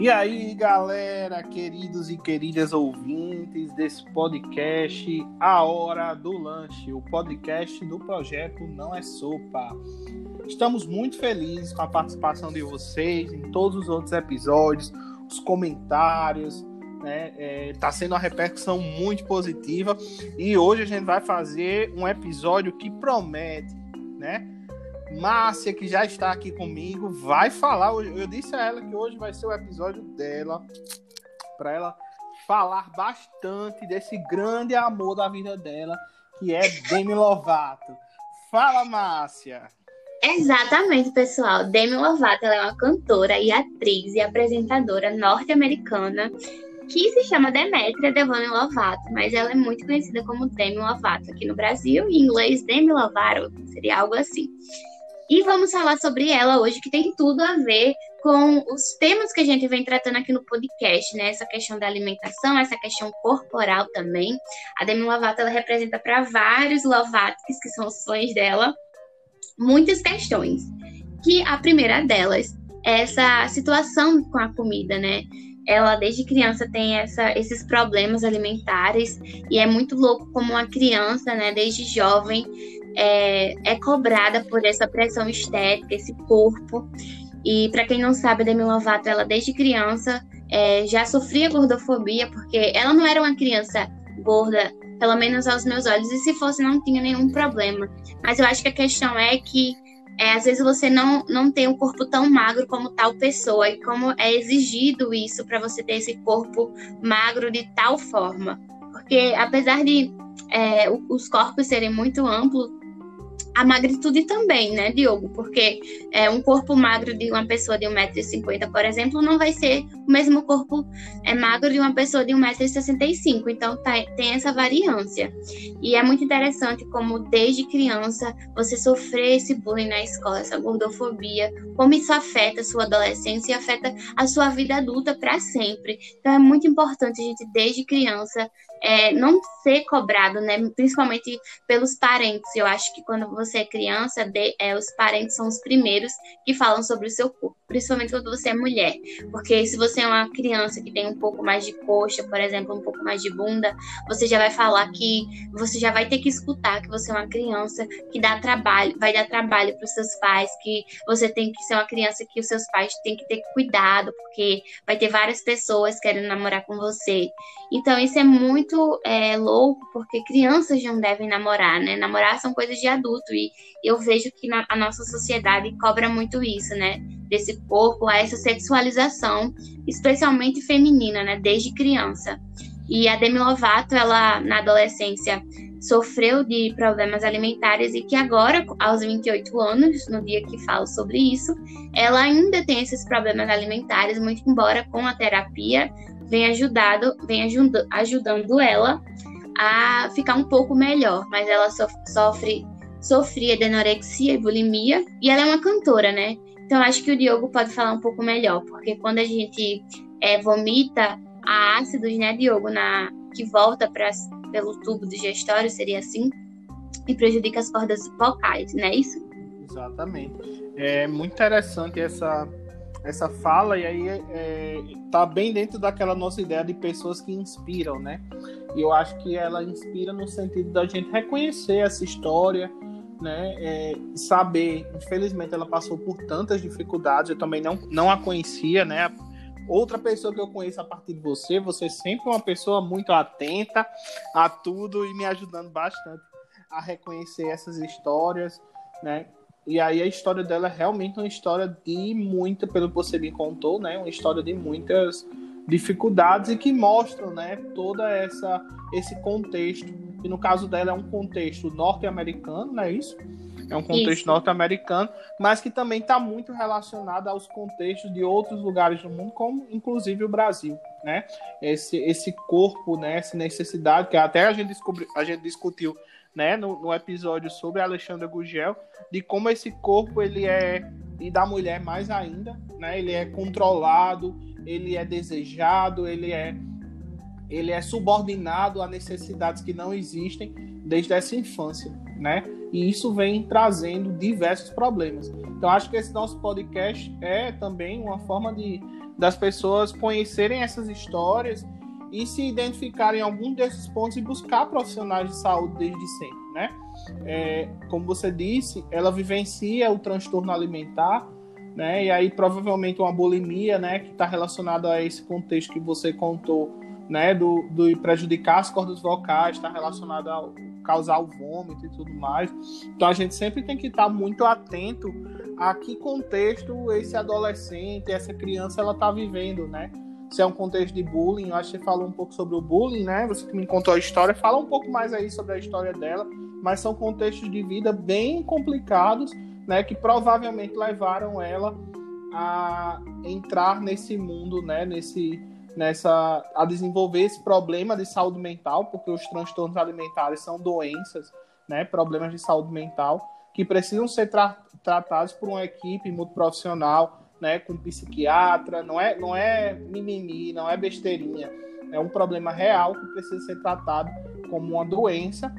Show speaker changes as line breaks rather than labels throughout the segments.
E aí, galera, queridos e queridas ouvintes desse podcast A Hora do Lanche, o podcast do projeto Não é Sopa. Estamos muito felizes com a participação de vocês em todos os outros episódios, os comentários, né? É, tá sendo uma repercussão muito positiva e hoje a gente vai fazer um episódio que promete, né? Márcia, que já está aqui comigo, vai falar. Eu disse a ela que hoje vai ser o episódio dela, para ela falar bastante desse grande amor da vida dela, que é Demi Lovato. Fala, Márcia!
Exatamente, pessoal. Demi Lovato é uma cantora e atriz e apresentadora norte-americana que se chama Demetria Devane Lovato, mas ela é muito conhecida como Demi Lovato aqui no Brasil, em inglês Demi Lovato, seria algo assim. E vamos falar sobre ela hoje, que tem tudo a ver com os temas que a gente vem tratando aqui no podcast, né? Essa questão da alimentação, essa questão corporal também. A Demi Lovato, ela representa para vários Lovatos, que são os fãs dela, muitas questões. Que a primeira delas é essa situação com a comida, né? Ela desde criança tem essa, esses problemas alimentares e é muito louco como uma criança, né, desde jovem, é, é cobrada por essa pressão estética, esse corpo. E para quem não sabe, Demi Lovato, ela desde criança é, já sofria gordofobia, porque ela não era uma criança gorda, pelo menos aos meus olhos, e se fosse, não tinha nenhum problema. Mas eu acho que a questão é que é, às vezes você não, não tem um corpo tão magro como tal pessoa, e como é exigido isso para você ter esse corpo magro de tal forma. Porque apesar de é, os corpos serem muito amplos, a magnitude também, né, Diogo? Porque é, um corpo magro de uma pessoa de 1,50m, por exemplo, não vai ser o mesmo corpo é, magro de uma pessoa de 1,65m. Então tá, tem essa variância. E é muito interessante como desde criança você sofrer esse bullying na escola, essa gordofobia, como isso afeta a sua adolescência e afeta a sua vida adulta para sempre. Então é muito importante a gente, desde criança, é, não ser cobrado, né? Principalmente pelos parentes. Eu acho que quando você é criança, de, é, os parentes são os primeiros que falam sobre o seu corpo, principalmente quando você é mulher. Porque se você é uma criança que tem um pouco mais de coxa, por exemplo, um pouco mais de bunda, você já vai falar que você já vai ter que escutar que você é uma criança que dá trabalho, vai dar trabalho para os seus pais, que você tem que ser uma criança que os seus pais têm que ter cuidado, porque vai ter várias pessoas querendo namorar com você. Então, isso é muito é, louco, porque crianças não devem namorar, né? Namorar são coisas de adulto, e eu vejo que na, a nossa sociedade cobra muito isso, né? Desse corpo, a essa sexualização, especialmente feminina, né? Desde criança. E a Demi Lovato, ela, na adolescência, sofreu de problemas alimentares e que agora, aos 28 anos, no dia que falo sobre isso, ela ainda tem esses problemas alimentares, muito embora com a terapia vem ajudado, vem ajuda, ajudando ela a ficar um pouco melhor, mas ela sofre sofria de anorexia e bulimia e ela é uma cantora, né? Então acho que o Diogo pode falar um pouco melhor, porque quando a gente é, vomita ácidos, né, Diogo, na que volta para pelo tubo digestório, seria assim, e prejudica as cordas vocais, não é isso?
Exatamente. É muito interessante essa essa fala e aí é, tá bem dentro daquela nossa ideia de pessoas que inspiram, né? E eu acho que ela inspira no sentido da gente reconhecer essa história, né? É, saber, infelizmente ela passou por tantas dificuldades, eu também não, não a conhecia, né? Outra pessoa que eu conheço a partir de você, você é sempre uma pessoa muito atenta a tudo e me ajudando bastante a reconhecer essas histórias, né? E aí a história dela é realmente uma história de muita, pelo que você me contou, né? Uma história de muitas dificuldades e que mostram, né, toda essa esse contexto. E no caso dela é um contexto norte-americano, não é isso? É um contexto norte-americano, mas que também está muito relacionado aos contextos de outros lugares do mundo, como inclusive o Brasil, né? Esse, esse corpo, né? Essa necessidade que até a gente descobriu, a gente discutiu né, no, no episódio sobre Alexandra Gugel, de como esse corpo ele é e da mulher mais ainda, né? Ele é controlado, ele é desejado, ele é ele é subordinado a necessidades que não existem desde essa infância, né? E isso vem trazendo diversos problemas. Então, acho que esse nosso podcast é também uma forma de das pessoas conhecerem essas histórias e se identificarem em algum desses pontos e buscar profissionais de saúde desde sempre, né? É, como você disse, ela vivencia o transtorno alimentar, né? E aí provavelmente uma bulimia, né? Que está relacionada a esse contexto que você contou, né? Do, do prejudicar as cordas vocais, está relacionado a causar o vômito e tudo mais. Então a gente sempre tem que estar tá muito atento a que contexto esse adolescente, essa criança, ela está vivendo, né? Se é um contexto de bullying, eu acho que você falou um pouco sobre o bullying, né? Você que me contou a história, fala um pouco mais aí sobre a história dela, mas são contextos de vida bem complicados né, que provavelmente levaram ela a entrar nesse mundo, né, nesse, nessa, a desenvolver esse problema de saúde mental, porque os transtornos alimentares são doenças, né, problemas de saúde mental que precisam ser tra tratados por uma equipe muito profissional, né, com psiquiatra, não é, não é mimimi, não é besteirinha, é um problema real que precisa ser tratado como uma doença,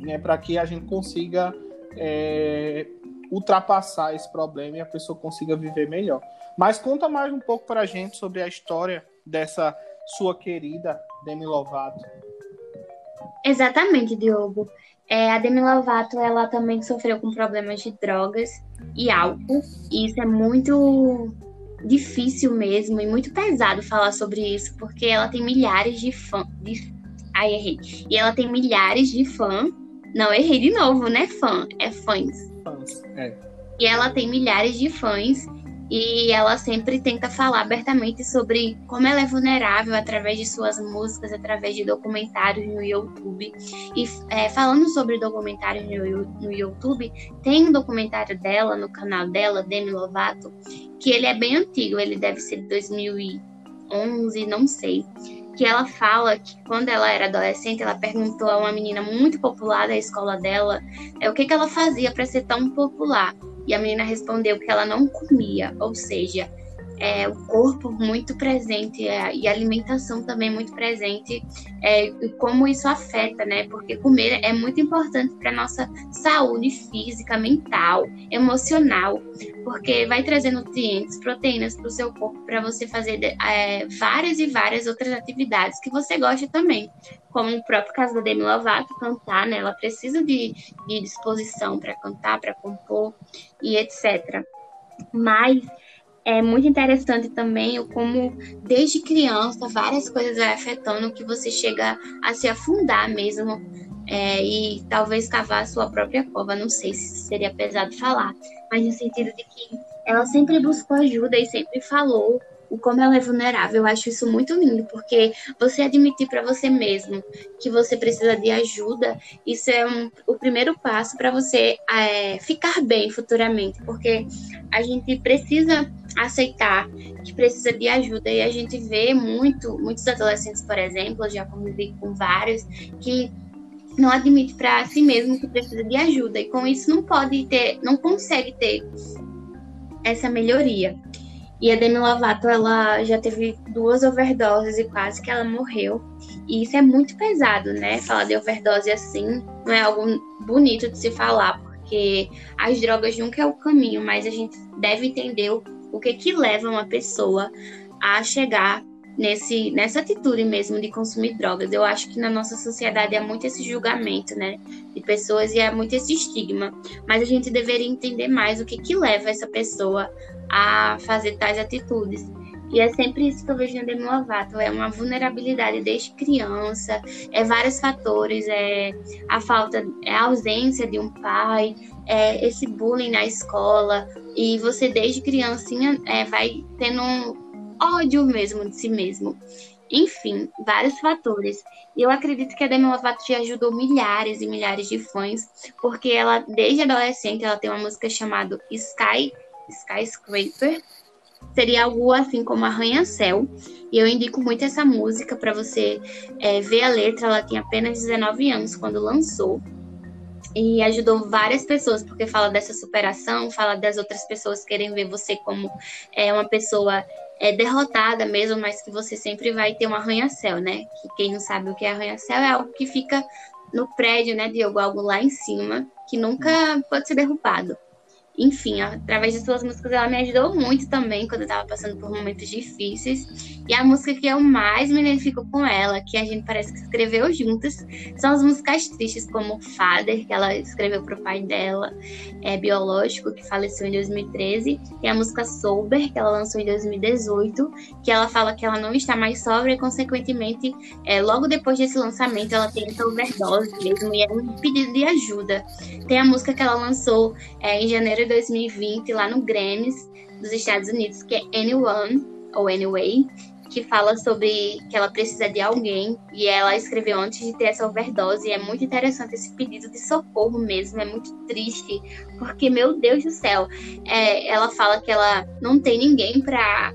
né, para que a gente consiga é, ultrapassar esse problema e a pessoa consiga viver melhor. Mas conta mais um pouco para a gente sobre a história dessa sua querida Demi Lovato.
Exatamente, Diogo. É, a Demi Lovato, ela também sofreu com problemas de drogas e álcool. E isso é muito difícil mesmo e muito pesado falar sobre isso, porque ela tem milhares de fãs. De... Ai, errei. E ela tem milhares de fãs. Não, errei de novo, né? Fã, é fãs
fãs. É.
E ela tem milhares de fãs e ela sempre tenta falar abertamente sobre como ela é vulnerável através de suas músicas, através de documentários no YouTube. E é, falando sobre documentários no, no YouTube, tem um documentário dela no canal dela, Demi Lovato, que ele é bem antigo, ele deve ser de 2011, não sei que ela fala que quando ela era adolescente, ela perguntou a uma menina muito popular da escola dela é, o que, que ela fazia para ser tão popular. E a menina respondeu que ela não comia, ou seja, é, o corpo muito presente é, e a alimentação também muito presente, é, e como isso afeta, né? Porque comer é muito importante para nossa saúde física, mental, emocional, porque vai trazer nutrientes, proteínas para o seu corpo para você fazer é, várias e várias outras atividades que você gosta também, como o próprio caso da Demi Lovato, cantar, né? Ela precisa de, de disposição para cantar, para compor e etc. Mas é muito interessante também o como, desde criança, várias coisas vai afetando que você chega a se afundar mesmo é, e talvez cavar a sua própria cova. Não sei se seria pesado falar, mas no sentido de que ela sempre buscou ajuda e sempre falou o como ela é vulnerável. Eu acho isso muito lindo, porque você admitir para você mesmo que você precisa de ajuda, isso é um, o primeiro passo para você é, ficar bem futuramente, porque a gente precisa aceitar que precisa de ajuda e a gente vê muito, muitos adolescentes, por exemplo, já convivi com vários que não admite para si mesmo que precisa de ajuda e com isso não pode ter, não consegue ter essa melhoria. E a Demi Lovato, ela já teve duas overdoses e quase que ela morreu. E isso é muito pesado, né? Falar de overdose assim não é algo bonito de se falar, porque as drogas nunca é o caminho, mas a gente deve entender o, o que que leva uma pessoa a chegar nesse, nessa atitude mesmo de consumir drogas. Eu acho que na nossa sociedade há muito esse julgamento, né, de pessoas e há muito esse estigma. Mas a gente deveria entender mais o que que leva essa pessoa a fazer tais atitudes. E é sempre isso que eu vejo na Demi Lovato, é uma vulnerabilidade desde criança, é vários fatores, é a falta, é a ausência de um pai, é esse bullying na escola, e você desde criancinha é, vai tendo um ódio mesmo de si mesmo. Enfim, vários fatores. E eu acredito que a Demi Lovato já ajudou milhares e milhares de fãs, porque ela, desde adolescente, ela tem uma música chamada Sky Skyscraper. Seria algo assim como Arranha-Céu. E eu indico muito essa música para você é, ver a letra. Ela tinha apenas 19 anos quando lançou. E ajudou várias pessoas, porque fala dessa superação, fala das outras pessoas querem ver você como é, uma pessoa é, derrotada mesmo, mas que você sempre vai ter um arranha-céu, né? Que quem não sabe o que é arranha-céu é algo que fica no prédio, né, Diogo? Algo lá em cima, que nunca pode ser derrubado enfim, através de suas músicas, ela me ajudou muito também quando eu tava passando por momentos difíceis. E a música que eu mais me identifico com ela, que a gente parece que escreveu juntas, são as músicas tristes, como Father, que ela escreveu pro pai dela, é Biológico, que faleceu em 2013, e a música Sober, que ela lançou em 2018, que ela fala que ela não está mais sóbria e, consequentemente, é, logo depois desse lançamento, ela tem essa overdose mesmo, e é um pedido de ajuda. Tem a música que ela lançou é, em janeiro de 2020 lá no Grammys dos Estados Unidos, que é Anyone ou Anyway, que fala sobre que ela precisa de alguém e ela escreveu antes de ter essa overdose. E é muito interessante esse pedido de socorro mesmo, é muito triste, porque, meu Deus do céu, é, ela fala que ela não tem ninguém para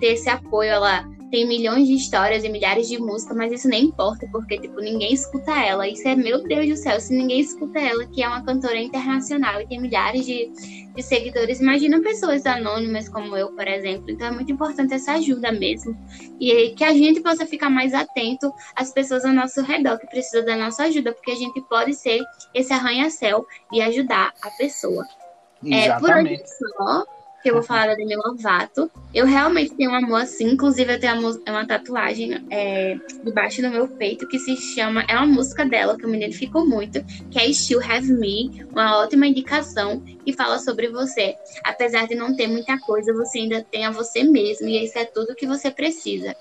ter esse apoio, ela tem milhões de histórias e milhares de músicas, mas isso nem importa, porque, tipo, ninguém escuta ela. Isso é, meu Deus do céu, se ninguém escuta ela, que é uma cantora internacional e tem milhares de, de seguidores, imagina pessoas anônimas como eu, por exemplo. Então é muito importante essa ajuda mesmo. E que a gente possa ficar mais atento às pessoas ao nosso redor que precisam da nossa ajuda, porque a gente pode ser esse arranha-céu e ajudar a pessoa.
Exatamente. É, por hoje
só que eu vou falar da Demi Lovato. Eu realmente tenho um amor assim, inclusive eu tenho uma, tatuagem é, debaixo do meu peito que se chama, é uma música dela que eu me identifico muito, que é Still Have Me, uma ótima indicação que fala sobre você. Apesar de não ter muita coisa, você ainda tem a você mesmo e isso é tudo que você precisa.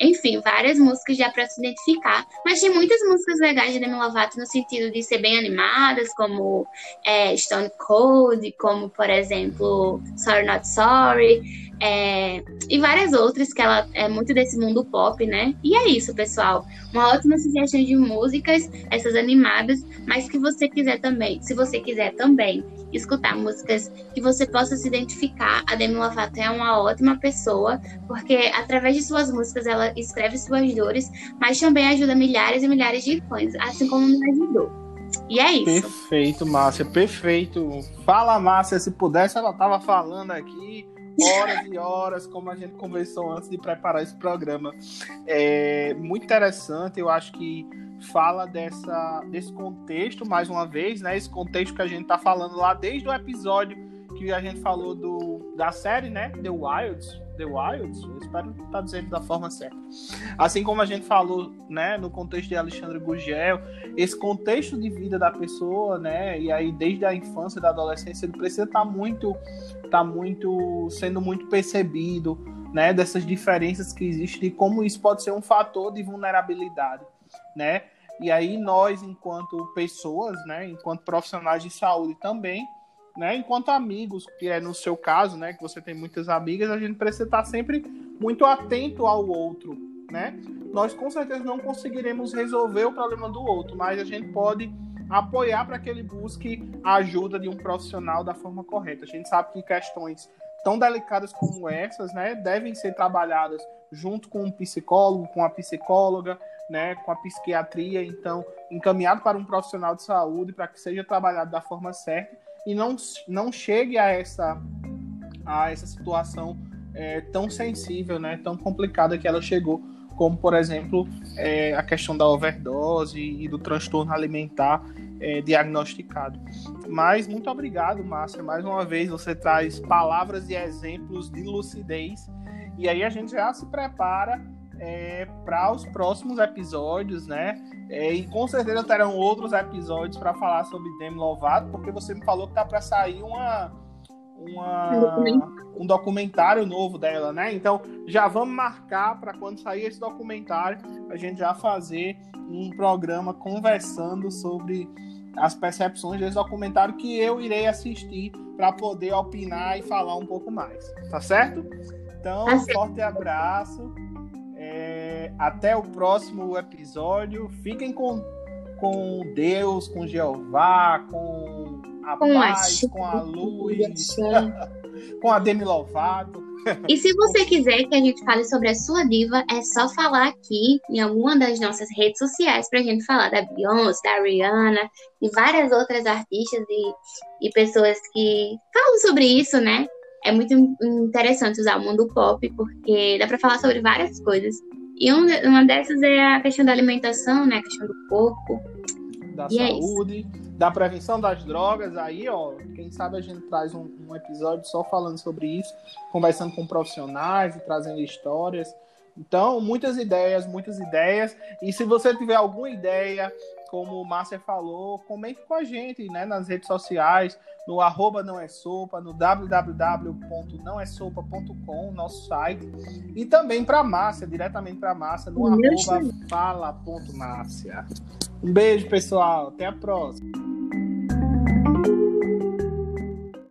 Enfim, várias músicas já para se identificar. Mas tem muitas músicas legais de Demi Lovato no sentido de ser bem animadas, como é, Stone Cold, como, por exemplo, Sorry Not Sorry. É, e várias outras que ela é muito desse mundo pop, né? E é isso, pessoal. Uma ótima sugestão de músicas, essas animadas, mas que você quiser também, se você quiser também escutar músicas que você possa se identificar, a Demi Lovato é uma ótima pessoa, porque através de suas músicas ela escreve suas dores, mas também ajuda milhares e milhares de fãs, assim como me ajudou. E é isso.
Perfeito, Márcia, perfeito. Fala, Márcia, se pudesse, ela tava falando aqui horas e horas, como a gente conversou antes de preparar esse programa. É muito interessante, eu acho que fala dessa, desse contexto, mais uma vez, né? Esse contexto que a gente tá falando lá desde o episódio que a gente falou do, da série, né? The Wilds. The Wilds, eu espero estar tá dizendo da forma certa. Assim como a gente falou, né, no contexto de Alexandre Gugel, esse contexto de vida da pessoa, né, e aí desde a infância da adolescência, ele precisa estar tá muito, tá muito, sendo muito percebido, né, dessas diferenças que existem e como isso pode ser um fator de vulnerabilidade, né? E aí nós, enquanto pessoas, né, enquanto profissionais de saúde também, né? Enquanto amigos, que é no seu caso, né? Que você tem muitas amigas, a gente precisa estar sempre muito atento ao outro, né? Nós com certeza não conseguiremos resolver o problema do outro, mas a gente pode apoiar para que ele busque a ajuda de um profissional da forma correta. A gente sabe que questões tão delicadas como essas, né, devem ser trabalhadas junto com um psicólogo, com a psicóloga, né, com a psiquiatria, então encaminhado para um profissional de saúde para que seja trabalhado da forma certa e não, não chegue a essa, a essa situação é, tão sensível, né, tão complicada que ela chegou, como, por exemplo, é, a questão da overdose e do transtorno alimentar é, diagnosticado. Mas muito obrigado, Márcia. Mais uma vez você traz palavras e exemplos de lucidez. E aí a gente já se prepara é, para os próximos episódios, né? É, e com certeza terão outros episódios para falar sobre Demi Lovato, porque você me falou que tá para sair uma, uma, um documentário novo dela, né? Então já vamos marcar para quando sair esse documentário a gente já fazer um programa conversando sobre as percepções desse documentário que eu irei assistir para poder opinar e falar um pouco mais, tá certo? Então, um forte abraço até o próximo episódio. Fiquem com, com Deus, com Jeová, com a com paz, a com a luz, com a Demi Lovato.
E se você quiser que a gente fale sobre a sua diva, é só falar aqui em alguma das nossas redes sociais pra gente falar da Beyoncé, da Rihanna e várias outras artistas e, e pessoas que falam sobre isso, né? É muito interessante usar o mundo pop, porque dá pra falar sobre várias coisas. E um, uma dessas é a questão da alimentação, né? A questão do corpo.
da
E é
saúde, da prevenção das drogas. Aí, ó, quem sabe a gente traz um, um episódio só falando sobre isso, conversando com profissionais e trazendo histórias. Então, muitas ideias, muitas ideias. E se você tiver alguma ideia, como o Márcia falou, comente com a gente né, nas redes sociais, no arroba não é sopa, no www.nãoessopa.com, nosso site. E também para a Márcia, diretamente para a Márcia, no arroba fala.márcia. Um beijo, pessoal. Até a próxima.